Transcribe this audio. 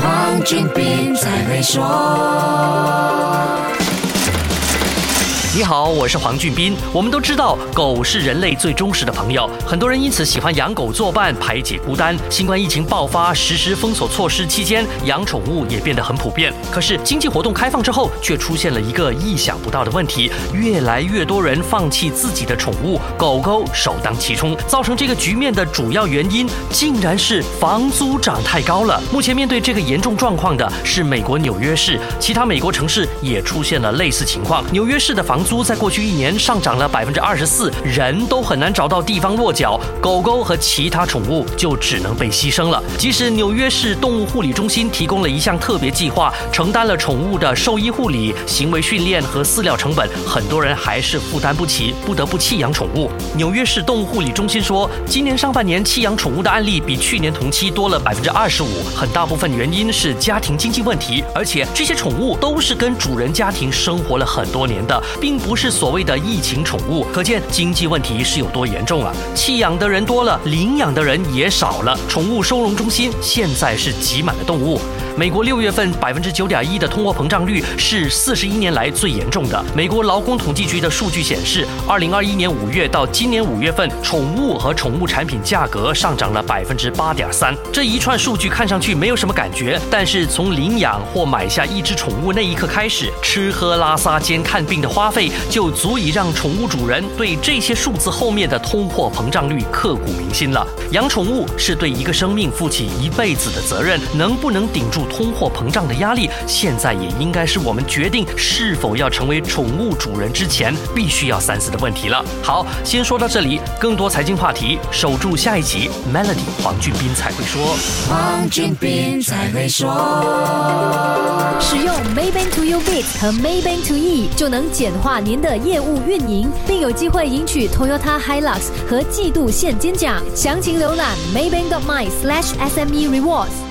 黄俊斌才会说。你好，我是黄俊斌。我们都知道，狗是人类最忠实的朋友，很多人因此喜欢养狗作伴，排解孤单。新冠疫情爆发、实施封锁措施期间，养宠物也变得很普遍。可是，经济活动开放之后，却出现了一个意想不到的问题：越来越多人放弃自己的宠物，狗狗首当其冲。造成这个局面的主要原因，竟然是房租涨太高了。目前面对这个严重状况的是美国纽约市，其他美国城市也出现了类似情况。纽约市的房房租在过去一年上涨了百分之二十四，人都很难找到地方落脚，狗狗和其他宠物就只能被牺牲了。即使纽约市动物护理中心提供了一项特别计划，承担了宠物的兽医护理、行为训练和饲料成本，很多人还是负担不起，不得不弃养宠物。纽约市动物护理中心说，今年上半年弃养宠物的案例比去年同期多了百分之二十五，很大部分原因是家庭经济问题，而且这些宠物都是跟主人家庭生活了很多年的，并不是。所谓的疫情宠物，可见经济问题是有多严重啊！弃养的人多了，领养的人也少了，宠物收容中心现在是挤满了动物。美国六月份百分之九点一的通货膨胀率是四十一年来最严重的。美国劳工统计局的数据显示，二零二一年五月到今年五月份，宠物和宠物产品价格上涨了百分之八点三。这一串数据看上去没有什么感觉，但是从领养或买下一只宠物那一刻开始，吃喝拉撒兼看病的花费就足以让宠物主人对这些数字后面的通货膨胀率刻骨铭心了。养宠物是对一个生命负起一辈子的责任，能不能顶住？通货膨胀的压力，现在也应该是我们决定是否要成为宠物主人之前必须要三思的问题了。好，先说到这里，更多财经话题，守住下一集。Melody 黄俊斌才会说，黄俊斌才会说。使用 Maybank To You Bit 和 Maybank To E 就能简化您的业务运营，并有机会赢取 Toyota Hilux 和季度现金奖。详情浏览 Maybank.my/SME Rewards。